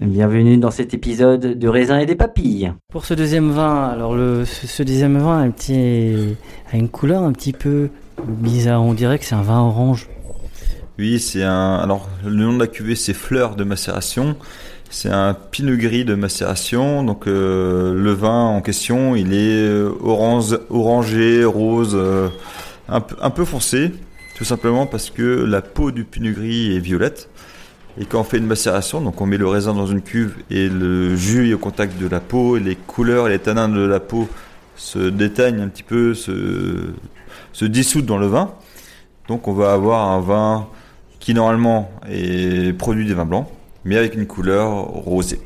Bienvenue dans cet épisode de raisin et des papilles. Pour ce deuxième vin, alors le ce, deuxième vin a un petit a une couleur un petit peu bizarre. On dirait que c'est un vin orange. Oui, c'est un. Alors, le nom de la cuvée, c'est Fleur de macération. C'est un pinot gris de macération. Donc, euh, le vin en question, il est euh, orange, orangé, rose, euh, un, peu- un peu foncé, tout simplement parce que la peau du pinot gris est violette. Et quand on fait une macération, donc on met le raisin dans une cuve et le jus est au contact de la peau, et les couleurs et les tanins de la peau se déteignent un petit peu, se, se dissoudent dans le vin. Donc on va avoir un vin qui normalement est produit des vins blancs, mais avec une couleur rosée.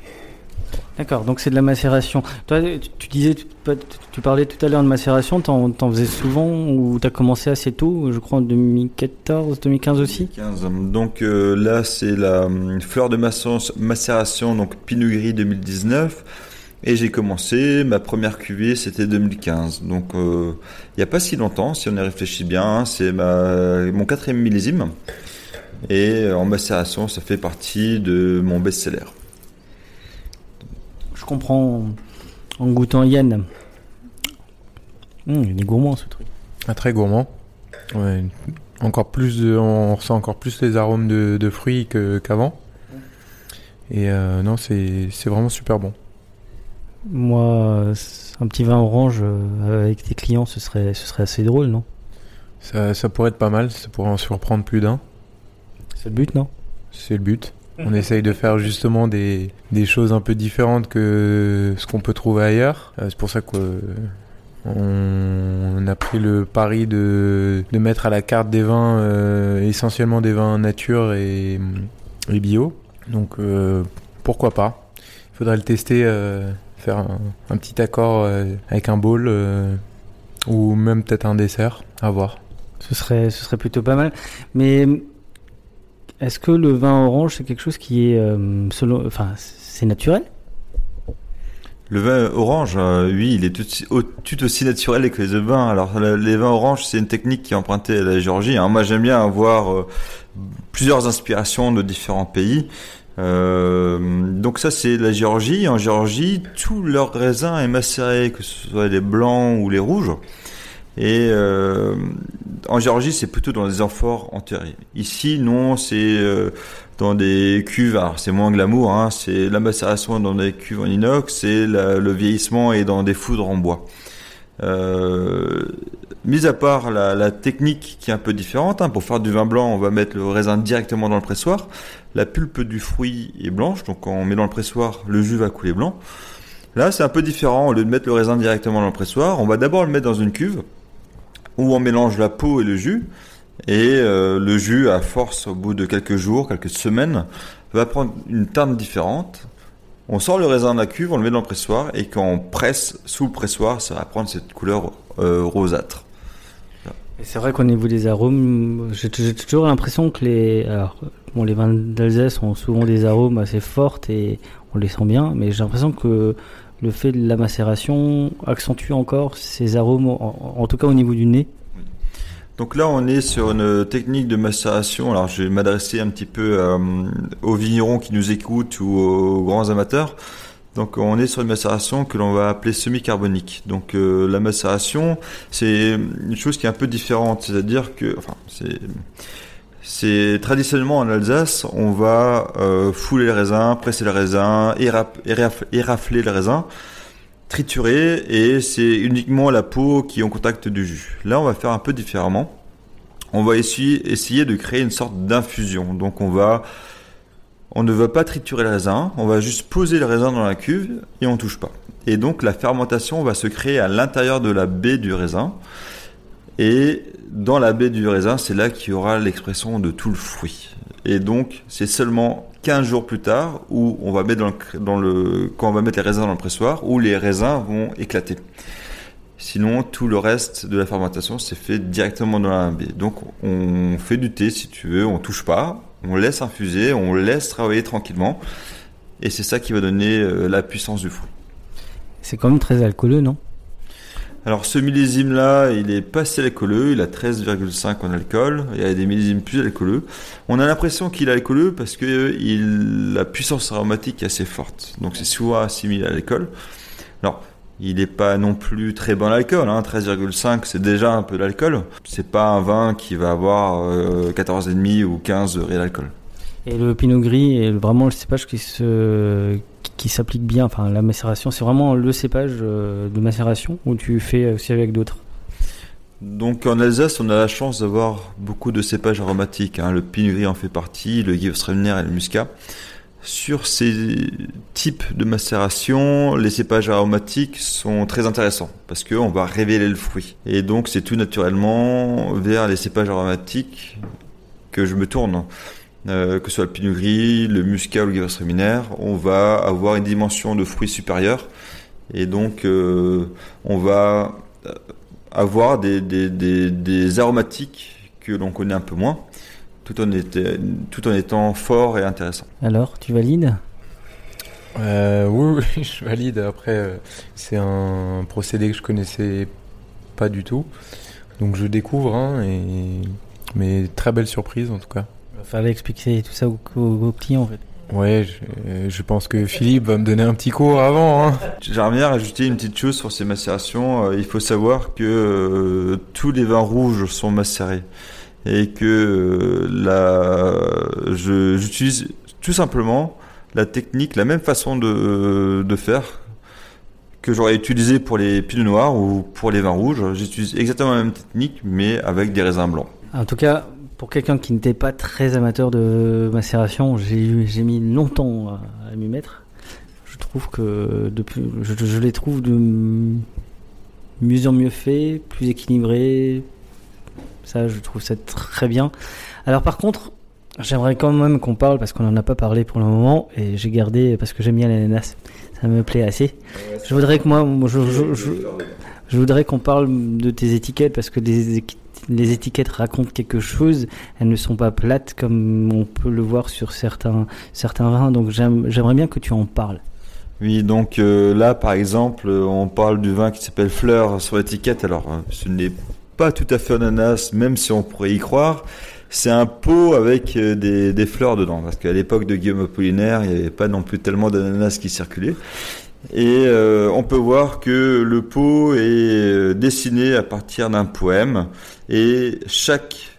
D'accord, donc c'est de la macération. Toi, tu, disais, tu, parlais tout à l'heure de macération. T'en, faisais souvent ou t'as commencé assez tôt, je crois en 2014, 2015 aussi? 15. Donc euh, là c'est la hum, fleur de macé- macération, donc Pinot Gris 2019. Et j'ai commencé, ma première cuvée c'était 2015. Donc euh, il n'y a pas si longtemps, si on y réfléchit bien, hein, c'est ma, mon quatrième millésime. Et euh, en macération ça fait partie de mon best-seller. Je comprends en goûtant Yann. Hum, il est gourmand ce truc. Ah, très gourmand. Ouais, encore plus de, on ressent encore plus les arômes de, de fruits qu'avant. Et euh, non, c'est vraiment super bon. Moi, un petit vin orange euh, avec tes clients, ce serait, ce serait assez drôle, non? Ça, ça pourrait être pas mal, ça pourrait en surprendre plus d'un. C'est le but, non? C'est le but. On essaye de faire justement des, des choses un peu différentes que ce qu'on peut trouver ailleurs. Euh, C'est pour ça qu'on on a pris le pari de, de mettre à la carte des vins, euh, essentiellement des vins nature et, et bio. Donc euh, pourquoi pas Il faudrait le tester, euh, faire un, petit accord euh, avec un bowl euh, ou même peut-être un dessert, à voir. ce serait, ce serait plutôt pas mal. Mais est-ce que le vin orange, c'est quelque chose qui est, euh, selon, enfin, c'est naturel? Le vin orange, euh, oui, il est tout, au- tout aussi naturel que les vins. Alors, le- les vins oranges, c'est une technique qui est empruntée à la Géorgie. hein. Moi, j'aime bien avoir euh, plusieurs inspirations de différents pays. Donc ça, c'est la Géorgie. En Géorgie, tout leur raisin est macéré, que ce soit les blancs ou les rouges. Et euh, en Géorgie, c'est plutôt dans des amphores enterrés. Ici, non, c'est euh, dans des cuves. Alors, c'est moins glamour. Hein, c'est la macération dans des cuves en inox, c'est le vieillissement et dans des foudres en bois. Euh, mis à part la, la, technique qui est un peu différente, hein, pour faire du vin blanc, on va mettre le raisin directement dans le pressoir. La pulpe du fruit est blanche, donc quand on met dans le pressoir, le jus va couler blanc. Là, c'est un peu différent. Au lieu de mettre le raisin directement dans le pressoir, on va d'abord le mettre dans une cuve où on mélange la peau et le jus. Et euh, le jus, à force, au bout de quelques jours, quelques semaines, va prendre une teinte différente. On sort le raisin de la cuve, on le met dans le pressoir, et quand on presse sous le pressoir, ça va prendre cette couleur euh, rosâtre. C'est vrai qu'au niveau des arômes, j'ai toujours l'impression que les, bon, les vins d'Alsace ont souvent des arômes assez forts et on les sent bien, mais j'ai l'impression que le fait de la macération accentue encore ces arômes, en, tout cas au niveau du nez. Donc là, on est sur une technique de macération. Alors, je vais m'adresser un petit peu euh, aux vignerons qui nous écoutent ou aux grands amateurs. Donc, on est sur une macération que l'on va appeler semi-carbonique. Donc, euh, la macération, c'est une chose qui est un peu différente. C'est-à-dire que, c'est c'est traditionnellement en Alsace, on va euh, fouler le raisin, presser le raisin, érafler le raisin, triturer, et c'est uniquement la peau qui est en contact du jus. Là, on va faire un peu différemment. On va essayer, essayer de créer une sorte d'infusion. Donc, on va, on ne va pas triturer le raisin, on va juste poser le raisin dans la cuve et on touche pas. Et donc, la fermentation va se créer à l'intérieur de la baie du raisin. Et dans la baie du raisin, c'est là qu'il y aura l'expression de tout le fruit. Et donc, c'est seulement 15 jours plus tard où on va mettre dans le, dans le, quand on va mettre les raisins dans le pressoir, où les raisins vont éclater. Sinon, tout le reste de la fermentation s'est fait directement dans la baie. Donc, on fait du thé si tu veux, on touche pas, on laisse infuser, on laisse travailler tranquillement. Et c'est ça qui va donner euh, la puissance du fruit. C'est quand même très alcooleux, non? Alors ce millésime-là, il est pas si alcooleux, il a 13,5 en alcool, il y a des millésimes plus alcooleux. On a l'impression qu'il est alcooleux parce que la puissance aromatique est assez forte, donc c'est souvent assimilé à l'alcool. Alors, il n'est pas non plus très bon alcool, hein, 13,5 c'est déjà un peu d'alcool. C'est pas un vin qui va avoir euh, 14,5 ou 15 degrés d'alcool. Et le pinot gris est vraiment le cépage qui se qui s'applique bien. Enfin, la macération, c'est vraiment le cépage euh, de macération ou tu fais aussi avec d'autres? Donc en Alsace, on a la chance d'avoir beaucoup de cépages aromatiques. Hein. Le pinot gris en fait partie, le Gewürztraminer et le muscat. Sur ces types de macération, les cépages aromatiques sont très intéressants parce qu'on va révéler le fruit. Et donc c'est tout naturellement vers les cépages aromatiques que je me tourne. Euh, que ce soit le pinot gris, le muscat ou le gewürztraminer, on va avoir une dimension de fruits supérieure et donc euh, on va euh, avoir des, des, des, des aromatiques que l'on connaît un peu moins, tout en, était, tout en étant fort et intéressant. Alors, tu valides? Euh, oui, oui, je valide. Après, c'est un procédé que je connaissais pas du tout, donc je découvre, hein, et... mais très belle surprise en tout cas fallait expliquer tout ça aux, clients en fait. Ouais, je, je, pense que Philippe va me donner un petit cours avant. Hein. J'aimerais bien rajouter une petite chose sur ces macérations. Euh, il faut savoir que euh, tous les vins rouges sont macérés et que euh, la, j'utilise tout simplement la technique, la même façon de, de faire que j'aurais utilisé pour les pinots noirs ou pour les vins rouges. J'utilise exactement la même technique, mais avec des raisins blancs. En tout cas, pour quelqu'un qui n'était pas très amateur de macération, j'ai mis longtemps à, m'y mettre. Je trouve que depuis, je, les trouve de mieux en mieux fait, plus équilibré. Ça, je trouve ça très bien. Alors par contre, j'aimerais quand même qu'on parle parce qu'on n'en a pas parlé pour le moment et j'ai gardé parce que j'aime bien l'ananas. Ça me plaît assez. Je voudrais que moi, je voudrais qu'on parle de tes étiquettes parce que les, les étiquettes racontent quelque chose, elles ne sont pas plates comme on peut le voir sur certains, certains vins, donc j'aimerais bien que tu en parles. Oui, donc euh, là par exemple, on parle du vin qui s'appelle Fleur sur l'étiquette, alors euh, ce n'est pas tout à fait ananas, même si on pourrait y croire. C'est un pot avec euh, des, des, fleurs dedans, parce qu'à l'époque de Guillaume Apollinaire, il n'y avait pas non plus tellement d'ananas qui circulaient. Et euh, on peut voir que le pot est euh, dessiné à partir d'un poème et chaque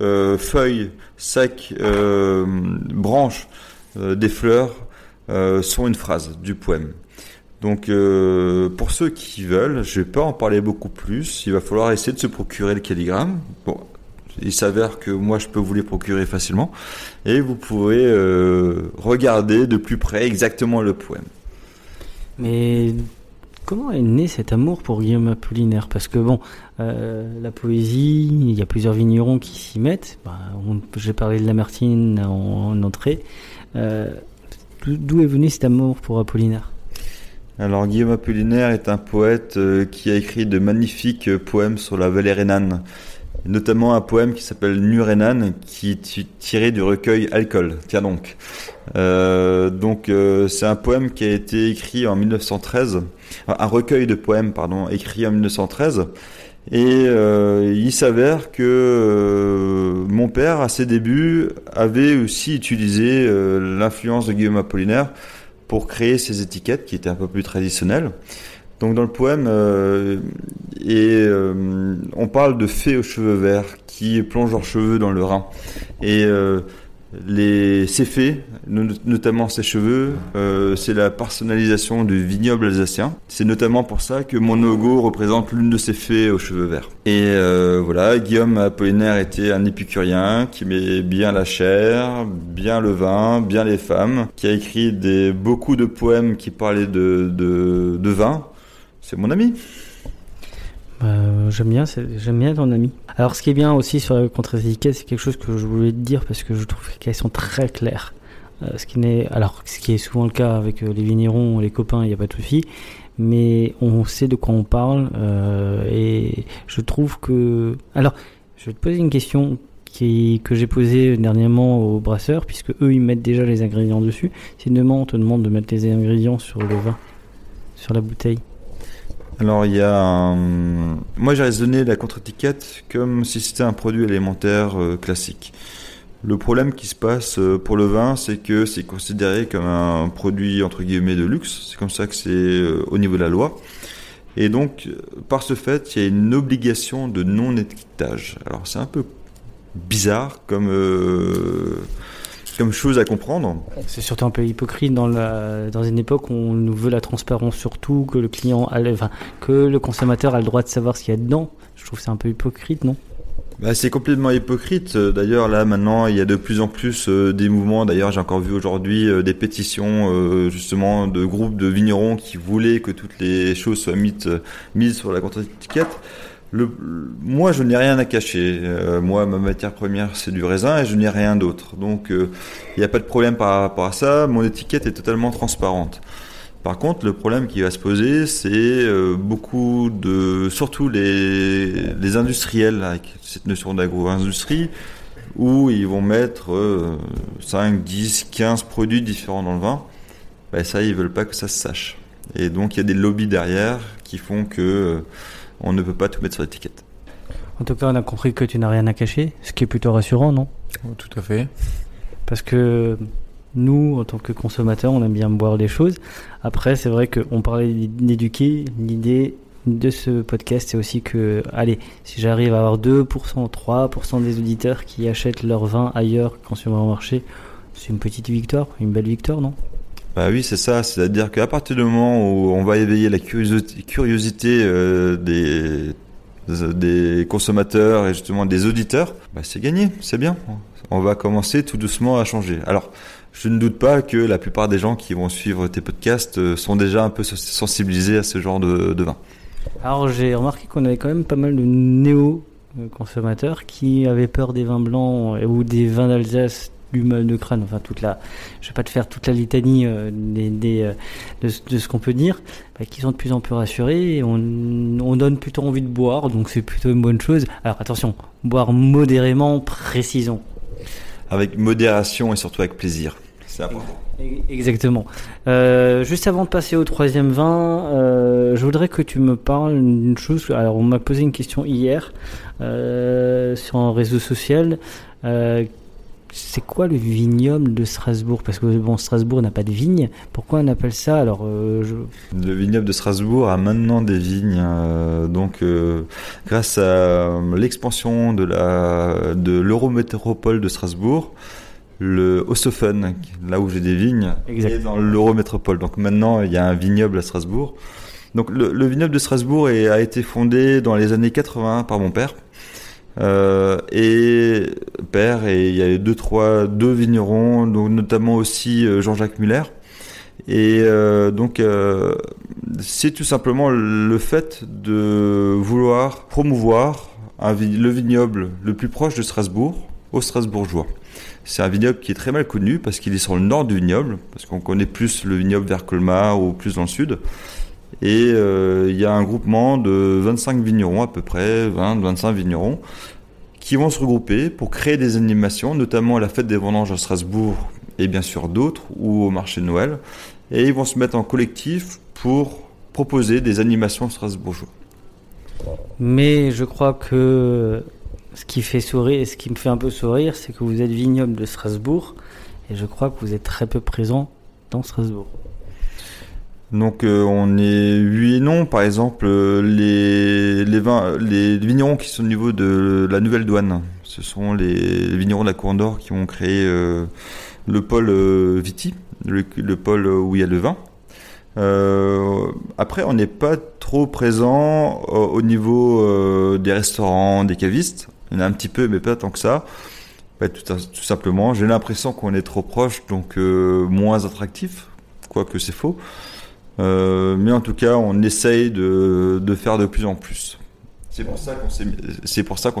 euh, feuille, chaque branche des fleurs sont une phrase du poème. Donc pour ceux qui veulent, je vais pas en parler beaucoup plus. Il va falloir essayer de se procurer le calligramme. Bon, il s'avère que moi je peux vous les procurer facilement et vous euh, regarder de plus près exactement le poème. Mais comment est né cet amour pour Guillaume Apollinaire? Parce que bon, euh, la poésie, il y a plusieurs vignerons qui s'y mettent. Bah, J'ai parlé de Lamartine en, en entrée. Euh, d'où- est venu cet amour pour Apollinaire? Alors Guillaume Apollinaire est un poète euh, qui a écrit de magnifiques poèmes sur la vallée rhénane, notamment un poème qui s'appelle Nu rhénane, qui est ti- tiré du recueil Alcool. Tiens donc. Euh, donc euh, c'est un poème qui a été écrit en 1913, enfin, un recueil de poèmes pardon, écrit en 1913. Et euh, il s'avère que euh, mon père, à ses débuts, avait aussi utilisé l'influence de Guillaume Apollinaire pour créer ces étiquettes qui étaient un peu plus traditionnelles. Donc dans le poème, euh, et, euh, on parle de fées aux cheveux verts qui plongent leurs cheveux dans le Rhin. Et euh, les, ces fées, no- notamment ces cheveux, euh, c'est la personnalisation du vignoble alsacien. C'est notamment pour ça que mon logo représente l'une de ces fées aux cheveux verts. Et euh, voilà, Guillaume Apollinaire était un épicurien qui aimait bien la chair, bien le vin, bien les femmes, qui a écrit des, beaucoup de poèmes qui parlaient de, de, de vin. C'est mon ami. Euh, J'aime bien, j'aime bien ton ami. Alors, ce qui est bien aussi sur la contre-étiquette, c'est quelque chose que je voulais te dire parce que je trouve qu'elles sont très claires. Euh, ce qui n'est, alors, ce qui est souvent le cas avec euh, les vignerons, les copains, il n'y a pas de souci. Mais on sait de quoi on parle euh, et je trouve que. Alors, je vais te poser une question que j'ai posée dernièrement aux brasseurs, puisque eux ils mettent déjà les ingrédients dessus. Si demain on te demande de mettre les ingrédients sur le vin, sur la bouteille, Alors il y a un... Moi j'ai raisonné la contre-étiquette comme si c'était un produit alimentaire euh, classique. Le problème qui se passe euh, pour le vin, c'est que c'est considéré comme un produit entre guillemets de luxe. C'est comme ça que c'est euh, au niveau de la loi. Et donc, par ce fait, il y a une obligation de non-étiquetage. Alors c'est un peu bizarre comme, comme chose à comprendre. C'est surtout un peu hypocrite dans, la, dans une époque où on nous veut la transparence surtout, que le client, a enfin, que le consommateur a le droit de savoir ce qu'il y a dedans. Je trouve c'est un peu hypocrite, non? Bah, c'est complètement hypocrite. Euh, D'ailleurs, là, maintenant, il y a de plus en plus euh, des mouvements. D'ailleurs, j'ai encore vu aujourd'hui euh, des pétitions, euh, justement, de groupes de vignerons qui voulaient que toutes les choses soient mises, mises sur la contre-étiquette. Le, moi, je n'ai rien à cacher. Euh, moi, ma matière première, c'est du raisin et je n'ai rien d'autre. Donc, euh, il n'y a pas de problème par rapport à ça. Mon étiquette est totalement transparente. Par contre, le problème qui va se poser, c'est euh, beaucoup de, surtout les, les industriels avec cette notion d'agro-industrie, où ils vont mettre euh, 5, 10, 15 produits différents dans le vin. Ben ça, ils veulent pas que ça se sache. Et donc, il y a des lobbies derrière qui font que euh, on ne peut pas tout mettre sur l'étiquette. En tout cas, on a compris que tu n'as rien à cacher, ce qui est plutôt rassurant, non? Tout à fait. Parce que nous, en tant que consommateurs, on aime bien boire des choses. Après, c'est vrai qu'on parlait d'éduquer. L'idée de ce podcast, c'est aussi que, allez, si j'arrive à avoir 2%, 3% des auditeurs qui achètent leur vin ailleurs qu'en supermarché, c'est une petite victoire, une belle victoire, non? Bah oui, c'est ça. C'est-à-dire qu'à partir du moment où on va éveiller la curiosité, curiosité euh, des, consommateurs et justement des auditeurs, bah c'est gagné, c'est bien. On va commencer tout doucement à changer. Alors, je ne doute pas que la plupart des gens qui vont suivre tes podcasts euh, sont déjà un peu sensibilisés à ce genre de, de vin. Alors, j'ai remarqué qu'on avait quand même pas mal de néo-consommateurs qui avaient peur des vins blancs euh, ou des vins d'Alsace du mal de crâne, enfin toute la, je vais pas te faire toute la litanie euh, des, des, euh, de, ce- de ce qu'on peut dire, bah, qui sont de plus en plus rassurés et on, on donne plutôt envie de boire, donc c'est plutôt une bonne chose. Alors attention, boire modérément, précisons. Avec modération et surtout avec plaisir. C'est important. Exactement. Euh, juste avant de passer au troisième vin, euh, je voudrais que tu me parles d'une chose. Alors, on m'a posé une question hier euh, sur un réseau social. C'est quoi le vignoble de Strasbourg? Parce que bon, Strasbourg n'a pas de vigne. Pourquoi on appelle ça? Alors, euh, je... Le vignoble de Strasbourg a maintenant des vignes, euh, donc euh, grâce à l'expansion de la de l'Eurométropole de Strasbourg, le Ossofen, là où j'ai des vignes, et dans l'Eurométropole. Donc maintenant, il y a un vignoble à Strasbourg. Donc le, le vignoble de Strasbourg est- a été fondé dans les années 80 par mon père. Euh, et père et il y a deux trois deux vignerons, donc notamment aussi euh, Jean-Jacques Muller. Et euh, donc c'est tout simplement le fait de vouloir promouvoir le vignoble le plus proche de Strasbourg aux Strasbourgeois. C'est un vignoble qui est très mal connu parce qu'il est sur le nord du vignoble, parce qu'on connaît plus le vignoble vers Colmar ou plus dans le sud. Et euh, il y a un groupement de 25 vignerons à peu près, 20-25 vignerons, qui vont se regrouper pour créer des animations, notamment à la fête des vendanges à Strasbourg et bien sûr d'autres, ou au marché de Noël. Et ils vont se mettre en collectif pour proposer des animations strasbourgeois. Mais je crois que ce qui fait sourire, ce qui me fait un peu sourire, c'est que vous êtes vignoble de Strasbourg et je crois que vous êtes très peu présent dans Strasbourg. Donc euh, on est oui et non. Par exemple, euh, les, vins, les vignerons qui sont au niveau de la nouvelle douane, ce sont les, vignerons de la Cour d'Or qui ont créé euh, le pôle Viti, le, le pôle où il y a le vin. Après, on n'est pas trop présent au, au niveau des restaurants, des cavistes. Il y un petit peu, mais pas tant que ça. Tout, simplement, j'ai l'impression qu'on est trop proche, donc moins attractif, quoique c'est faux. Euh, mais en tout cas, on essaye de, de faire de plus en plus. C'est pour ça qu'on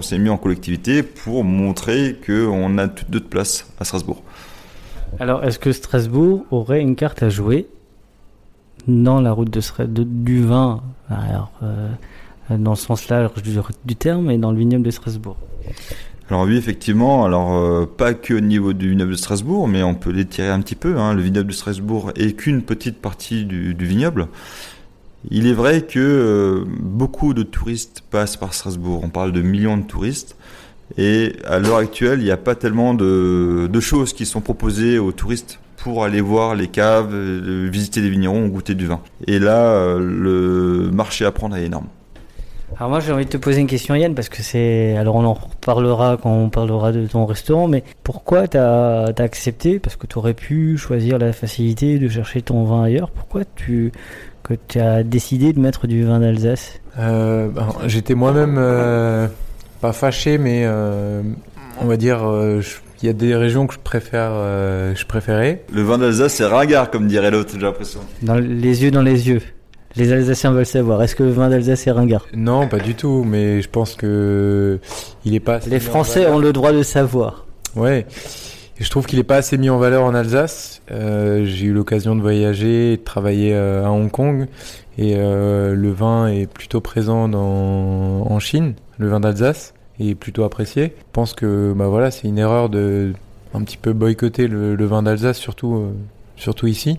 s'est c'est mis en collectivité pour montrer qu'on a toute d'autres places à Strasbourg. Alors, est-ce que Strasbourg aurait une carte à jouer dans la route de, de- du vin? Alors, euh, dans le sens large du, du terme et dans le vignoble de Strasbourg Alors oui, effectivement, alors euh, pas que au niveau du vignoble de Strasbourg, mais on peut l'étirer un petit peu. Hein. Le vignoble de Strasbourg est qu'une petite partie du, vignoble. Il est vrai que euh, beaucoup de touristes passent par Strasbourg. On parle de millions de touristes. Et à l'heure actuelle, il n'y a pas tellement de, choses qui sont proposées aux touristes pour aller voir les caves, euh, visiter les vignerons, goûter du vin. Et là, le marché à prendre est énorme. Alors moi j'ai envie de te poser une question Yann parce que c'est alors on en reparlera quand on parlera de ton restaurant mais pourquoi t'as as accepté? Parce que tu aurais pu choisir la facilité de chercher ton vin ailleurs pourquoi tu que tu as décidé de mettre du vin d'Alsace? Euh, ben, J'étais moi-même euh, pas fâché, mais euh, on va dire, euh, il y a des régions que je préfère, euh, je préférais. Le vin d'Alsace, c'est ringard, comme dirait l'autre, j'ai l'impression. dans les yeux dans les yeux les Alsaciens veulent savoir est-ce que le vin d'Alsace est ringard Non, pas du tout, mais je pense que il est pas. assez les Français ont le droit de savoir Ouais. Et je trouve qu'il est pas assez mis en valeur en Alsace. Euh, J'ai eu l'occasion de voyager, et de travailler euh, à Hong Kong, et euh, le vin est plutôt présent dans, en Chine, le vin d'Alsace, et plutôt apprécié. Je pense que bah voilà, c'est une erreur de un petit peu boycotter le, le vin d'Alsace, surtout euh, surtout ici.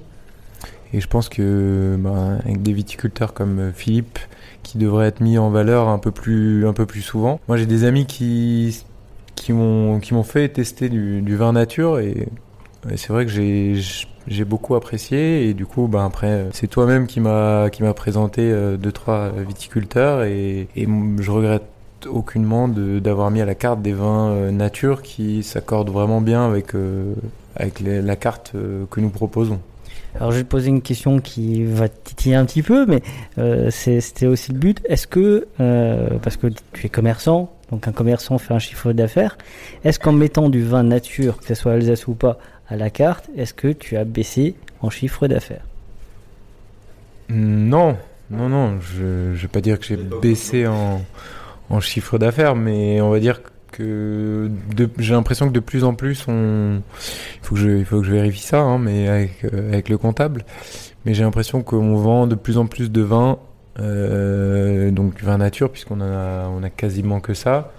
Et je pense que bah, avec des viticulteurs comme euh, Philippe, qui devraient être mis en valeur un peu plus un peu plus souvent. Moi, j'ai des amis qui qui m'ont qui m'ont fait tester du, du vin nature et, et c'est vrai que j'ai j'ai beaucoup apprécié et du coup ben après c'est toi-même qui m'a qui m'a présenté euh, deux trois viticulteurs et, et je regrette aucunement d'avoir mis à la carte des vins euh, nature qui s'accordent vraiment bien avec euh, avec la carte euh, que nous proposons. Alors je vais te poser une question qui va titiller un petit peu, mais euh, c'était aussi le but. Est-ce que, euh, parce que tu es commerçant, donc un commerçant fait un chiffre d'affaires, est-ce qu'en mettant du vin nature, que ce soit Alsace ou pas, à la carte, est-ce que tu as baissé en chiffre d'affaires? Non, non, non, je ne vais pas dire que j'ai baissé en, en chiffre d'affaires, mais on va dire que j'ai l'impression que de plus en plus, on, il faut que je, vérifie ça, hein, mais avec, euh, avec le comptable, mais j'ai l'impression qu'on vend de plus en plus de vin, euh, donc vin nature, puisqu'on a, on a quasiment que ça.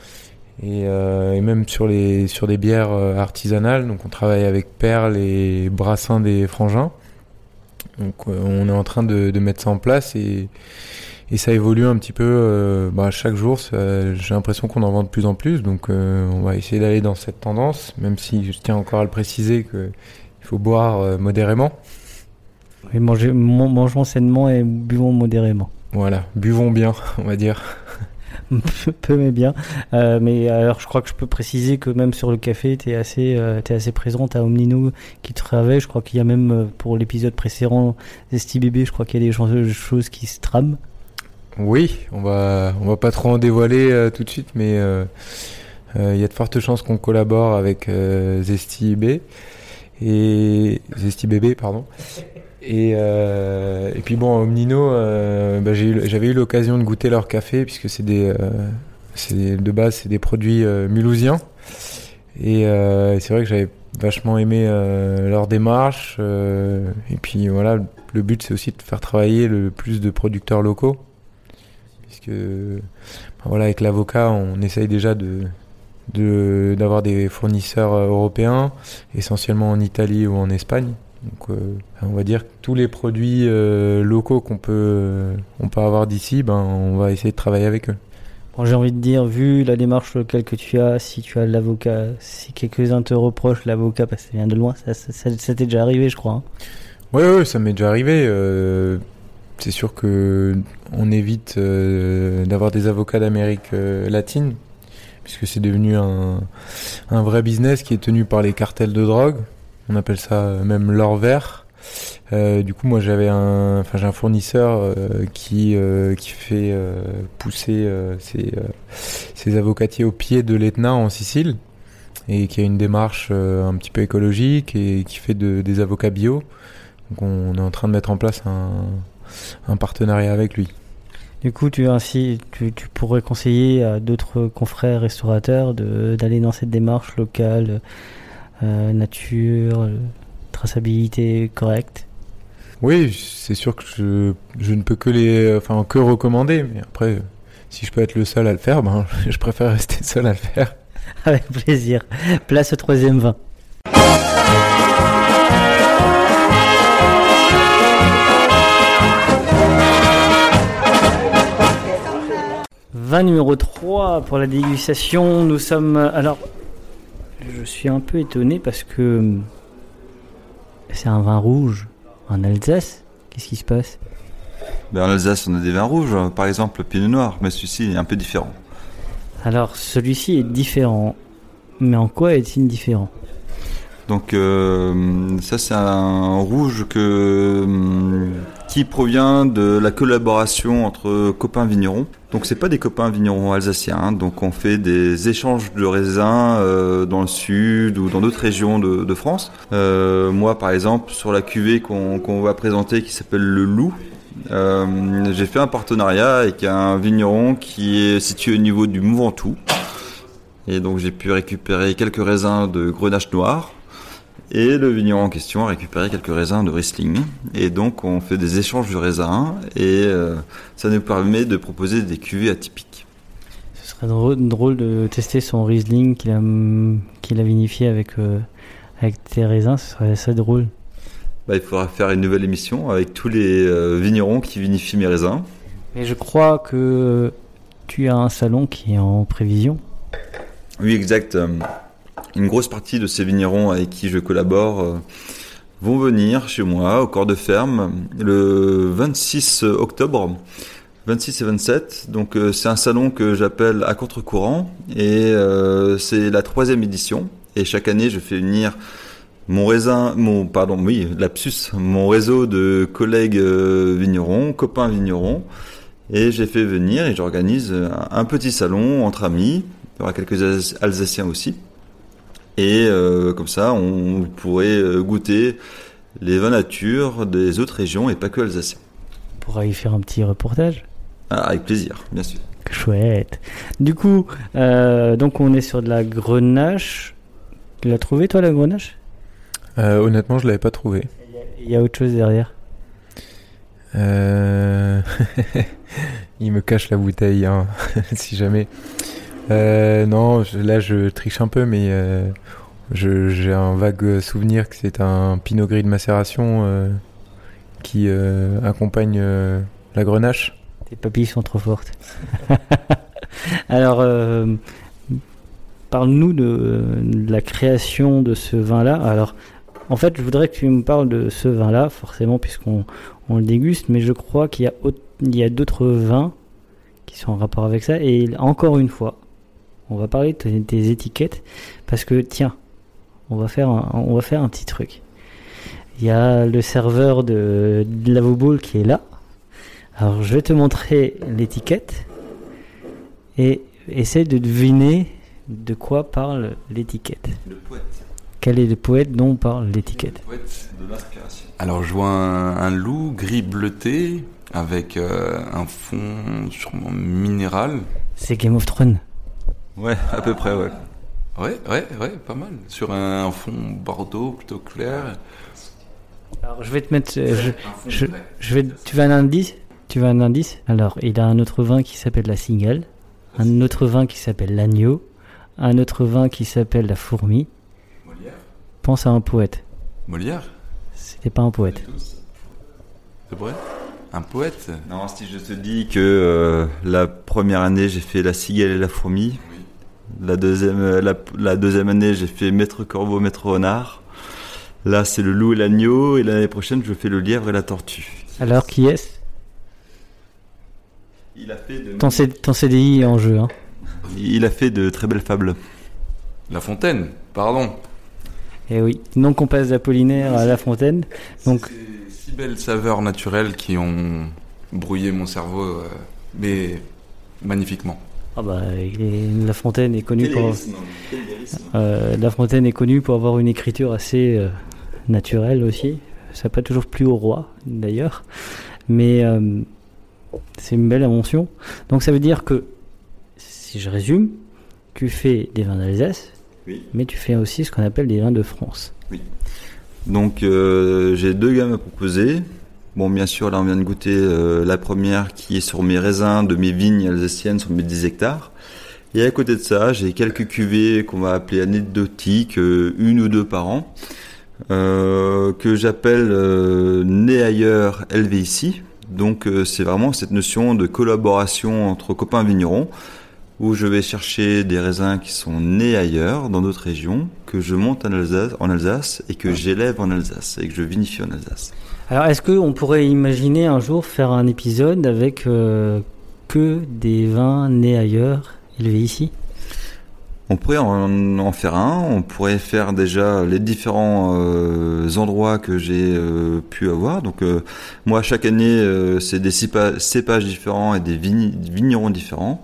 Et, euh, même sur les sur des bières euh, artisanales, donc on travaille avec Perle et Brassin des Frangins. Donc on est en train de mettre ça en place et, et ça évolue un petit peu euh, bah, chaque jour. J'ai l'impression qu'on en vend de plus en plus, donc euh, on va essayer d'aller dans cette tendance, même si je tiens encore à le préciser que il faut boire euh, modérément. Et manger, man- mangeons sainement et buvons modérément. Voilà, buvons bien, on va dire. peu mais bien. Euh, mais alors, je crois que je peux préciser que même sur le café, tu es assez, euh, t'es assez présente à Omnino qui travaille. Je crois qu'il y a même pour l'épisode précédent, Zesty Bébé, je crois qu'il y a des choses qui se trament. Oui, on va, on va pas trop en dévoiler euh, tout de suite, mais euh, euh, il y a de fortes chances qu'on collabore avec euh, Zesty B et Zesty Bébé, pardon. Et, et puis bon, Omnino, euh, bah, j'avais eu l'occasion de goûter leur café puisque c'est des, de base c'est des produits mulhousiens. Et c'est vrai que j'avais vachement aimé euh, leur démarche. euh, et puis voilà, le but c'est aussi de faire travailler le plus de producteurs locaux ben voilà avec l'avocat on essaye déjà de de- d'avoir des fournisseurs euh, européens essentiellement en Italie ou en Espagne donc euh, on va dire que tous les produits euh, locaux qu'on peut on peut avoir d'ici ben on va essayer de travailler avec eux Bon, j'ai envie de dire, vu la démarche locale que tu as, si tu as l'avocat, si quelques-uns te reprochent l'avocat parce que ça vient de loin, ça, ça, ça- ça t'est déjà arrivé, je crois. hein. Ouais, ça m'est déjà arrivé. C'est sûr que on évite euh, d'avoir des avocats d'Amérique euh, latine, puisque c'est devenu un, vrai business qui est tenu par les cartels de drogue. On appelle ça euh, même l'or vert. Du coup, moi, j'avais un, enfin, j'ai un fournisseur qui fait pousser ses, avocatiers au pied de l'Etna en Sicile et qui a une démarche un petit peu écologique et qui fait de, des avocats bio. Donc on est en train de mettre en place un, un partenariat avec lui. Du coup, tu, ainsi, tu, tu pourrais conseiller à d'autres confrères restaurateurs d'aller dans cette démarche locale, euh, nature, euh, traçabilité correcte? Oui, c'est sûr que je, je ne peux que les, enfin que recommander. Mais après, si je peux être le seul à le faire, ben je préfère rester seul à le faire. Avec plaisir. Place au troisième vin. Numéro 3 pour la dégustation. Nous sommes. Alors, je suis un peu étonné parce que euh, c'est un vin rouge en Alsace. Qu'est-ce qui se passe? Ben, en Alsace, on a des vins rouges, par exemple le pinot noir, mais celui-ci est un peu différent. Alors, celui-ci est différent. Mais en quoi est-il différent? Donc euh, ça c'est un rouge que hum, qui provient de la collaboration entre copains vignerons. Donc c'est pas des copains vignerons alsaciens, hein. donc on fait des échanges de raisins euh, dans le sud ou dans d'autres régions de, France. Euh, moi par exemple sur la cuvée qu'on va présenter qui s'appelle le Loup, euh, j'ai fait un partenariat avec un vigneron qui est situé au niveau du Mont Ventoux. Et donc j'ai pu récupérer quelques raisins de grenache noir. Et le vigneron en question a récupéré quelques raisins de Riesling. Et donc on fait des échanges de raisins et euh, ça nous permet de proposer des cuvées atypiques. Ce serait drôle, de tester son Riesling qu'il a, qu'il a vinifié avec, euh, avec tes raisins. Ce serait assez drôle. Bah, il faudra faire une nouvelle émission avec tous les euh, vignerons qui vinifient mes raisins. Mais je crois que tu as un salon qui est en prévision. Oui, exact. Une grosse partie de ces vignerons avec qui je collabore euh, vont venir chez moi au corps de ferme le 26 octobre. 26 et 27. Donc euh, c'est un salon que j'appelle à contre-courant et euh, c'est la troisième édition. Et chaque année, je fais venir mon raisin, mon pardon, oui, lapsus, mon réseau de collègues vignerons, copains vignerons. Et j'ai fait venir et j'organise un, petit salon entre amis. Il y aura quelques Alsac- Alsaciens aussi. Et euh, comme ça, on pourrait euh, goûter les vins nature des autres régions et pas que alsaciens. On pourra y faire un petit reportage. Ah, avec plaisir, bien sûr. Chouette. Du coup, euh, donc on est sur de la grenache. Tu l'as trouvé toi la grenache? Euh, honnêtement, je l'avais pas trouvé. Il y a autre chose derrière? Euh... Il me cache la bouteille, hein, si jamais. Euh, non, je- là je triche un peu, mais euh, je- j'ai un vague souvenir que c'est un pinot gris de macération euh, qui accompagne la grenache. Tes papilles sont trop fortes. Alors, parle-nous de, la création de ce vin-là. Alors, en fait, je voudrais que tu me parles de ce vin-là, forcément, puisqu'on on le déguste, mais je crois qu'il y a, y a d'autres vins qui sont en rapport avec ça. Et encore une fois, on va parler de- des étiquettes parce que tiens, on va faire un, on va faire un petit truc. Il y a le serveur de, de la Vauboule qui est là. Alors je vais te montrer l'étiquette et essaie de deviner de quoi parle l'étiquette. Le poète. Quel est le poète dont parle l'étiquette poète De l'inspiration. Alors je vois un, un loup gris bleuté avec euh, un fond sûrement minéral. C'est Game of Thrones. Ouais, à peu près, ouais. Ouais, ouais, ouais, pas mal. Sur un, fond bordeaux plutôt clair. Alors je vais te mettre, euh, je, je, je vais, tu veux un indice? Tu veux un indice? Alors il a un autre vin qui s'appelle la cigale, un autre vin qui s'appelle l'agneau, un autre vin qui s'appelle la fourmi. Molière Pense à un poète. Molière C'était pas un poète. C'est vrai? Un poète? Non, si je te dis que euh, la première année j'ai fait la cigale et la fourmi, la deuxième, euh, la, la deuxième année j'ai fait maître corbeau, maître renard. Là c'est le loup et l'agneau et l'année prochaine je fais le lièvre et la tortue. Alors qui est-ce? Il a fait de ton, C- ton CDI est en jeu. Hein. Il a fait de très belles fables. La Fontaine, pardon. Eh oui, donc on passe d'Apollinaire à La Fontaine. Donc C'est six belles saveurs naturelles qui ont brouillé mon cerveau, euh, mais magnifiquement. Ah bah, La Fontaine est connue pour euh, La Fontaine est connue pour avoir une écriture assez euh, naturelle aussi. Ça n'a pas toujours plu au roi d'ailleurs, mais euh, c'est une belle invention. Donc ça veut dire que si je résume, tu fais des vins d'Alsace, Oui. mais tu fais aussi ce qu'on appelle des vins de France. Donc euh, j'ai deux gammes à proposer. Bon, bien sûr, là on vient de goûter euh, la première qui est sur mes raisins de mes vignes alsaciennes sur mes 10 hectares. Et à côté de ça, j'ai quelques cuvées qu'on va appeler anecdotiques, euh, une ou deux par an, euh, que j'appelle né ailleurs, élevé ici. Donc c'est vraiment cette notion de collaboration entre copains vignerons où je vais chercher des raisins qui sont nés ailleurs, dans d'autres régions, que je monte en Alsace, en Alsace et que j'élève en Alsace et que je vinifie en Alsace. Alors est-ce qu'on pourrait imaginer un jour faire un épisode avec euh, que des vins nés ailleurs, élevés ici? On pourrait en, en faire un, on pourrait faire déjà les différents euh, endroits que j'ai euh, pu avoir. Donc moi chaque année c'est des cépa- cépages différents et des vign- vignerons différents.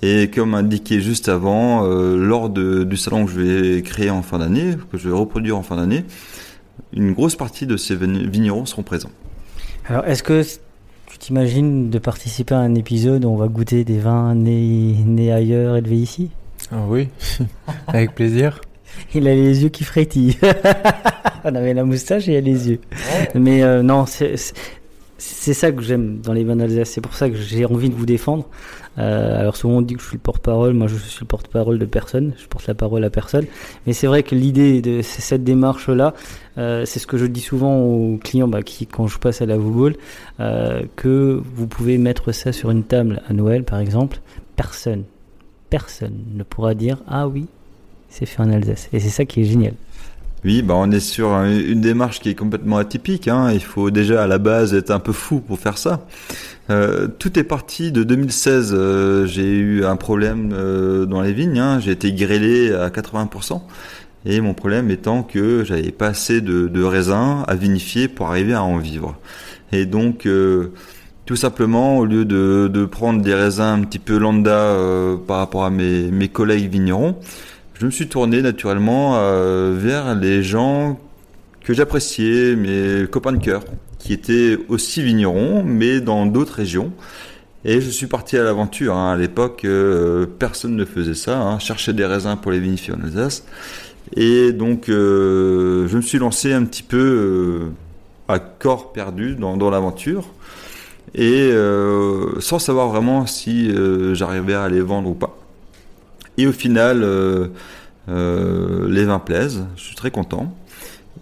Et comme indiqué juste avant, lors de- du salon que je vais créer en fin d'année, que je vais reproduire en fin d'année, une grosse partie de ces vign- vignerons seront présents. Alors, est-ce que tu t'imagines de participer à un épisode où on va goûter des vins nés, nés ailleurs, élevés ici? Ah oui, avec plaisir. Il a les yeux qui frétillent. on avait la moustache et il a les yeux. Mais euh, non, c'est c'est- c'est ça que j'aime dans les vins d'Alsace. C'est pour ça que j'ai envie de vous défendre. Euh, alors souvent on dit que je suis le porte-parole. Moi, je suis le porte-parole de personne. Je porte la parole à personne. Mais c'est vrai que l'idée de cette démarche-là, euh, c'est ce que je dis souvent aux clients bah, qui, quand je passe à la Google, euh, que vous pouvez mettre ça sur une table à Noël, par exemple. Personne, personne ne pourra dire ah oui, c'est fait en Alsace. Et c'est ça qui est génial. Oui, bah on est sur un- une démarche qui est complètement atypique. Hein. Il faut déjà à la base être un peu fou pour faire ça. Euh, tout est parti de 2016. euh, j'ai eu un problème euh, dans les vignes. Hein. J'ai été grêlé à 80%. Et mon problème étant que j'avais pas assez de, raisins à vinifier pour arriver à en vivre. Et donc, tout simplement, au lieu de, prendre des raisins un petit peu lambda par rapport à mes collègues vignerons, je me suis tourné naturellement euh, vers les gens que j'appréciais, mes copains de cœur, qui étaient aussi vignerons, mais dans d'autres régions. Et je suis parti à l'aventure. hein. À l'époque, euh, personne ne faisait ça, hein, des raisins pour les vinifier en Alsace. Et donc, euh, je me suis lancé un petit peu à corps perdu dans, dans l'aventure. Et sans savoir vraiment si j'arrivais à les vendre ou pas. Et au final, euh, euh, les vins plaisent, je suis très content.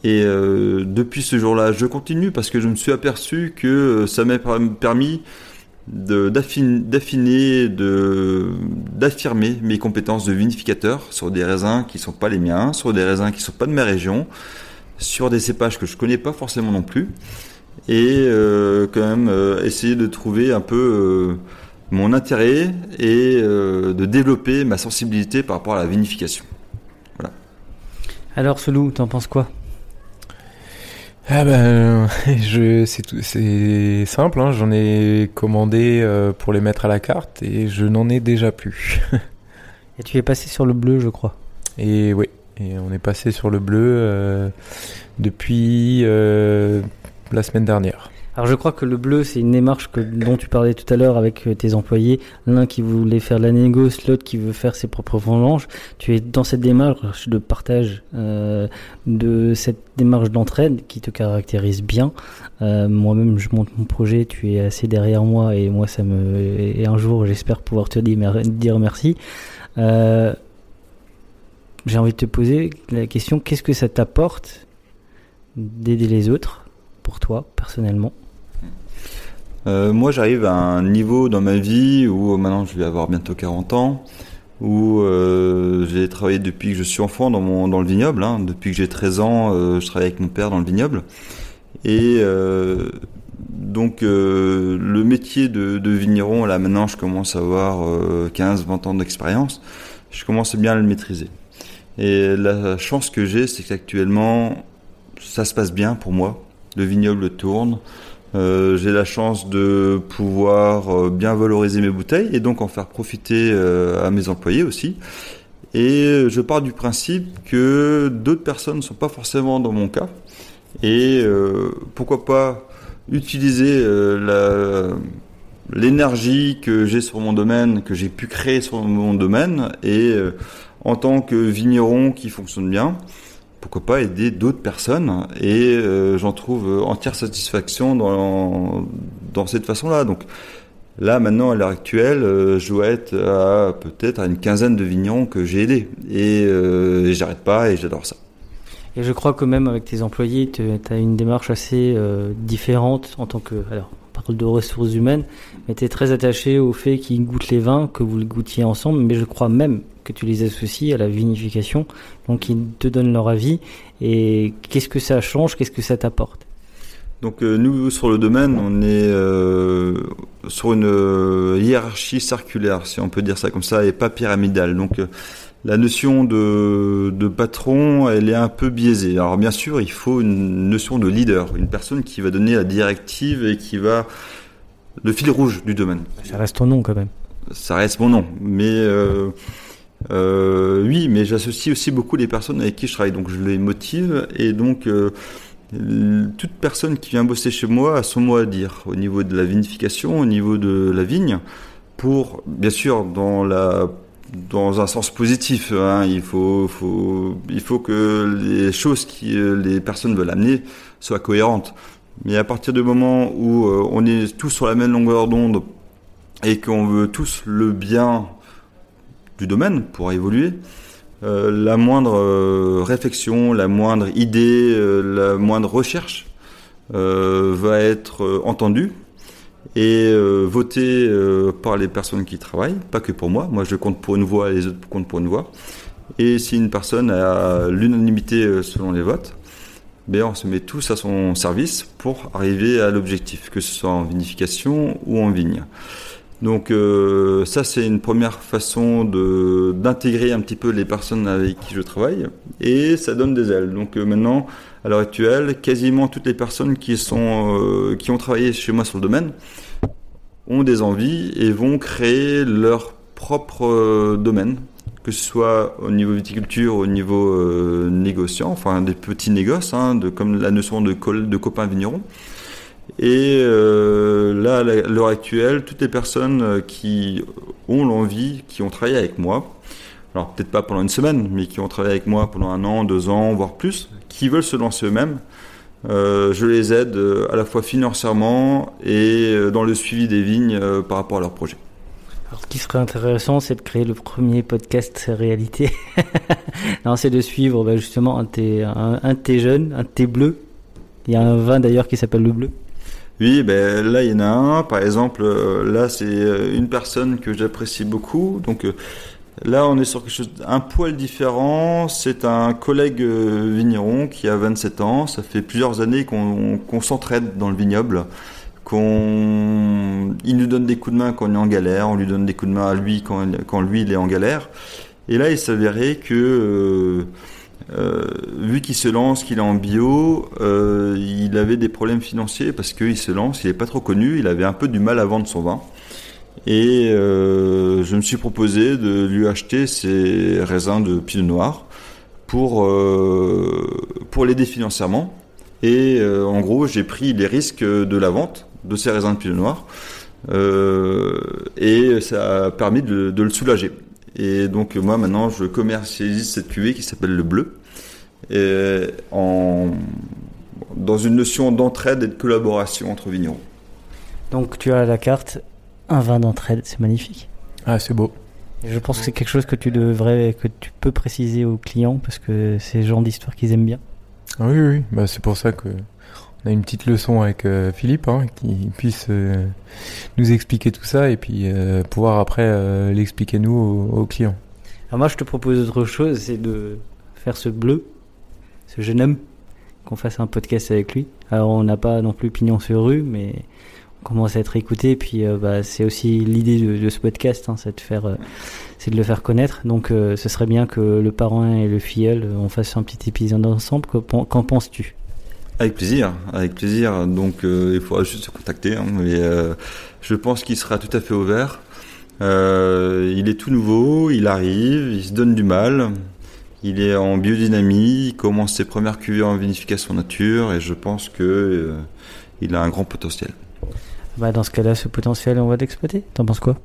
Et euh, depuis ce jour-là, je continue parce que je me suis aperçu que ça m'a per- permis d'affiner, d'affirmer mes compétences de vinificateur sur des raisins qui sont pas les miens, sur des raisins qui sont pas de ma région, sur des cépages que je connais pas forcément non plus, et quand même essayer de trouver un peu mon intérêt et de développer ma sensibilité par rapport à la vinification. Voilà. Alors, Selou, t'en penses quoi? Ah ben, je, c'est, tout, c'est simple, hein, j'en ai commandé euh, pour les mettre à la carte et je n'en ai déjà plus. et tu es passé sur le bleu, je crois. Et oui, et on est passé sur le bleu euh, depuis euh, la semaine dernière. Alors je crois que le bleu, c'est une démarche dont tu parlais tout à l'heure avec euh, tes employés. L'un qui voulait faire la négoce, l'autre qui veut faire ses propres vendanges. Tu es dans cette démarche de partage, euh, de cette démarche d'entraide qui te caractérise bien. Euh, Moi-même, je monte mon projet, tu es assez derrière moi et moi, ça me... Et un jour, j'espère pouvoir te dire merci. J'ai envie de te poser la question, qu'est-ce que ça t'apporte d'aider les autres pour toi, personnellement? Euh, moi, j'arrive à un niveau dans ma vie où maintenant je vais avoir bientôt 40 ans, où euh, j'ai travaillé depuis que je suis enfant dans, mon, dans le vignoble. Hein. Depuis que j'ai 13 ans, euh, je travaille avec mon père dans le vignoble. Et euh, donc, euh, le métier de, de, vigneron, là maintenant, je commence à avoir 15-20 ans d'expérience. Je commence bien à le maîtriser. Et la chance que j'ai, c'est qu'actuellement, ça se passe bien pour moi. Le vignoble tourne. Euh, j'ai la chance de pouvoir euh, bien valoriser mes bouteilles et donc en faire profiter euh, à mes employés aussi. Et je pars du principe que d'autres personnes ne sont pas forcément dans mon cas. Et pourquoi pas utiliser l'énergie que j'ai sur mon domaine, que j'ai pu créer sur mon domaine, et en tant que vigneron qui fonctionne bien, pourquoi pas aider d'autres personnes et euh, j'en trouve entière satisfaction dans, dans cette façon-là. Donc là, maintenant, à l'heure actuelle, euh, je dois être à peut-être à une quinzaine de vignons que j'ai aidés et, euh, et j'arrête pas et j'adore ça. Et je crois que même avec tes employés, tu as une démarche assez différente en tant que... Alors, on parle de ressources humaines, mais tu es très attaché au fait qu'ils goûtent les vins, que vous les goûtiez ensemble, mais je crois même que tu les associes à la vinification. Donc ils te donnent leur avis. Et qu'est-ce que ça change Qu'est-ce que ça t'apporte? Donc euh, nous sur le domaine, on est euh, sur une euh, hiérarchie circulaire, si on peut dire ça comme ça, et pas pyramidale. Donc la notion de, de, patron, elle est un peu biaisée. Alors bien sûr, il faut une notion de leader, une personne qui va donner la directive et qui va le fil rouge du domaine. Ça reste ton nom quand même. Ça reste mon nom, mais euh, oui, mais j'associe aussi beaucoup les personnes avec qui je travaille, donc je les motive et donc euh, toute personne qui vient bosser chez moi a son mot à dire au niveau de la vinification, au niveau de la vigne, pour bien sûr dans un sens positif. Hein, il faut, il faut que les choses qui les personnes veulent amener soient cohérentes. Mais à partir du moment où euh, on est tous sur la même longueur d'onde et qu'on veut tous le bien du domaine pour évoluer. Euh, la moindre euh, réflexion, la moindre idée, euh, la moindre recherche va être entendue et votée par les personnes qui travaillent, pas que pour moi. Moi, je compte pour une voix, les autres comptent pour une voix. Et si une personne a l'unanimité selon les votes, ben on se met tous à son service pour arriver à l'objectif, que ce soit en vinification ou en vigne. Donc euh, ça c'est une première façon d'intégrer un petit peu les personnes avec qui je travaille et ça donne des ailes. Donc euh, maintenant à l'heure actuelle, quasiment toutes les personnes qui sont euh, qui ont travaillé chez moi sur le domaine ont des envies et vont créer leur propre domaine, que ce soit au niveau viticulture, au niveau négociant, enfin des petits négoces, hein, comme la notion de, de copains vignerons. Et euh, là, à l'heure actuelle, toutes les personnes euh, qui ont l'envie, qui ont travaillé avec moi, alors peut-être pas pendant une semaine, mais qui ont travaillé avec moi pendant un an, deux ans, voire plus, qui veulent se lancer eux-mêmes, euh, je les aide à la fois financièrement et dans le suivi des vignes par rapport à leur projet. Alors, ce qui serait intéressant, c'est de créer le premier podcast réalité. non, c'est de suivre bah, justement un de, tes, un, un de tes jeunes, un de bleus. Il y a un vin d'ailleurs qui s'appelle le bleu. Oui, ben là il y en a un. Par exemple, euh, là c'est euh, une personne que j'apprécie beaucoup. Donc euh, là on est sur quelque chose un poil différent. C'est un collègue vigneron qui a 27 ans. Ça fait plusieurs années qu'on s'entraide dans le vignoble, qu'on, il nous donne des coups de main quand on est en galère, on lui donne des coups de main à lui quand, lui il est en galère. Et là, il s'avérait que qu'il se lance, qu'il est en bio, euh, il avait des problèmes financiers parce qu'il se lance, il n'est pas trop connu, il avait un peu du mal à vendre son vin. Et euh, je me suis proposé de lui acheter ses raisins de pinot noir pour, euh, pour l'aider financièrement. Et en gros, j'ai pris les risques de la vente de ces raisins de pinot noir. Et ça a permis de, de le soulager. Et donc moi maintenant je commercialise cette cuvée qui s'appelle le bleu et en, dans une notion d'entraide et de collaboration entre vignerons. Donc tu as à la carte un vin d'entraide, c'est magnifique. Ah, c'est beau. Et je pense que c'est quelque chose que tu devrais, que tu peux préciser aux clients parce que c'est le genre d'histoire qu'ils aiment bien. Ah oui, oui, bah, c'est pour ça que on a une petite leçon avec euh, Philippe, hein, qui puisse euh, nous expliquer tout ça et puis euh, pouvoir après euh, l'expliquer nous aux, aux clients. Alors moi je te propose autre chose, c'est de faire ce bleu, ce jeune homme, qu'on fasse un podcast avec lui. Alors on n'a pas non plus pignon sur rue, mais on commence à être écouté. Et puis euh, bah, c'est aussi l'idée de, ce podcast, hein, c'est de faire, euh, c'est de le faire connaître. Donc euh, ce serait bien que le parrain et le filleul, on fasse un petit épisode ensemble. Qu'en penses-tu? Avec plaisir, avec plaisir. Donc il faudra juste se contacter. hein, mais je pense qu'il sera tout à fait ouvert. Il est tout nouveau, il arrive, il se donne du mal. Il est en biodynamie, il commence ses premières cuvées en vinification nature et je pense que euh, il a un grand potentiel. bah, Dans ce cas-là, ce potentiel, on va l'exploiter. T'en penses quoi?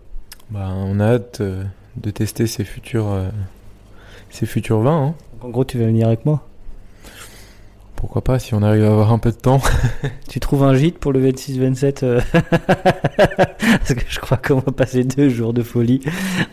Bah, on a hâte euh, de tester ces futurs, euh, ces futurs vins. hein. En gros, tu vas venir avec moi. Pourquoi pas si on arrive à avoir un peu de temps. Tu trouves un gîte pour le 26-27 euh, Parce que je crois qu'on va passer deux jours de folie.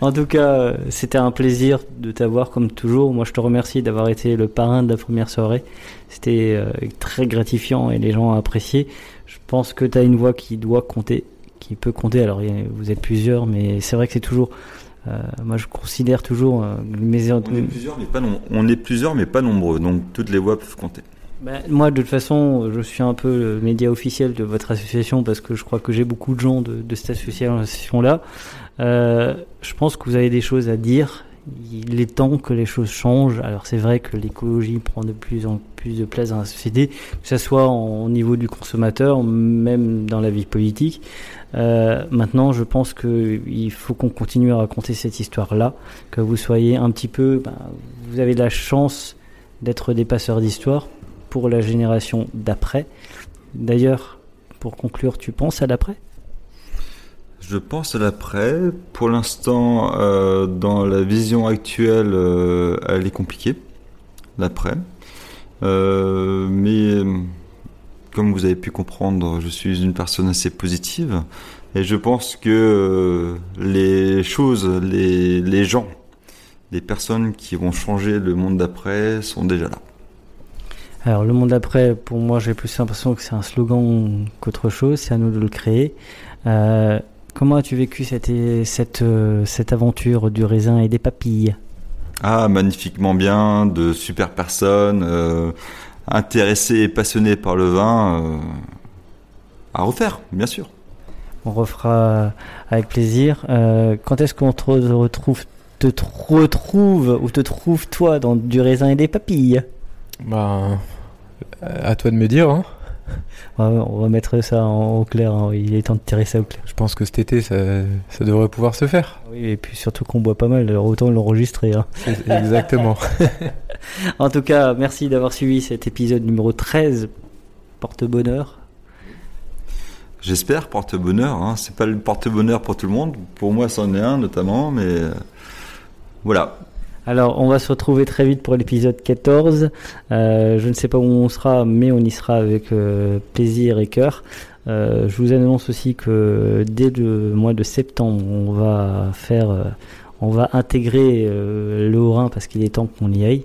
En tout cas, euh, c'était un plaisir de t'avoir comme toujours. Moi, je te remercie d'avoir été le parrain de la première soirée. C'était euh, très gratifiant et les gens ont apprécié. Je pense que tu as une voix qui doit compter, qui peut compter. Alors, vous êtes plusieurs, mais c'est vrai que c'est toujours... euh, moi, je considère toujours euh, mes... On est plusieurs, mais pas, nom- on est plusieurs, mais pas nombreux, donc toutes les voix peuvent compter. Ben, moi, de toute façon, je suis un peu le média officiel de votre association parce que je crois que j'ai beaucoup de gens de, de cette association-là. Euh, je pense que vous avez des choses à dire. Il est temps que les choses changent. Alors, c'est vrai que l'écologie prend de plus en plus de place dans la société, que ce soit au niveau du consommateur, même dans la vie politique. Euh, maintenant, je pense qu'il faut qu'on continue à raconter cette histoire-là, que vous soyez un petit peu. ben, vous avez la chance d'être des passeurs d'histoire pour la génération d'après. D'ailleurs, pour conclure, tu penses à l'après? Je pense à l'après. Pour l'instant, euh, dans la vision actuelle, euh, elle est compliquée. L'après. Euh, mais comme vous avez pu comprendre, je suis une personne assez positive. Et je pense que les choses, les gens, les personnes qui vont changer le monde d'après sont déjà là. Alors, le monde d'après, pour moi, j'ai plus l'impression que c'est un slogan qu'autre chose. C'est à nous de le créer. Euh, comment as-tu vécu cette, cette, euh, cette aventure du raisin et des papilles? Ah, magnifiquement bien, de super personnes, euh, intéressées et passionnées par le vin, euh, à refaire, bien sûr. On refera avec plaisir. Euh, quand est-ce qu'on te re- retrouve, te tr- retrouve ou te trouve toi dans du raisin et des papilles? Bah, à toi de me dire. Hein. Ouais, On va mettre ça en, au clair. hein. Il est temps de tirer ça au clair. Je pense que cet été, ça, ça devrait pouvoir se faire. Oui, et puis surtout qu'on boit pas mal, alors autant l'enregistrer. hein. Exactement. En tout cas, merci d'avoir suivi cet épisode numéro 13. Porte-bonheur. J'espère porte-bonheur. Hein. C'est pas le porte-bonheur pour tout le monde. Pour moi, c'en est un notamment, mais euh, voilà. Alors, on va se retrouver très vite pour l'épisode 14. Euh, je ne sais pas où on sera, mais on y sera avec euh, plaisir et cœur. Euh, je vous annonce aussi que dès le mois de septembre, on va faire, euh, on va intégrer euh, le Haut-Rhin parce qu'il est temps qu'on y aille.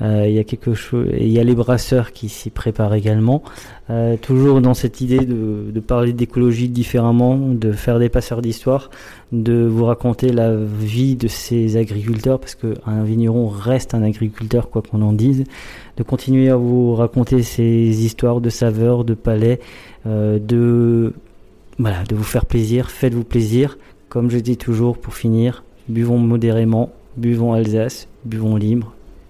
Euh, Il y a quelque chose, il y a les brasseurs qui s'y préparent également. Euh, toujours dans cette idée de, de parler d'écologie différemment, de faire des passeurs d'histoire, de vous raconter la vie de ces agriculteurs, parce qu'un vigneron reste un agriculteur, quoi qu'on en dise, de continuer à vous raconter ces histoires de saveurs, de palais, euh, de voilà, de vous faire plaisir, faites-vous plaisir. Comme je dis toujours pour finir, buvons modérément, buvons Alsace, buvons libre.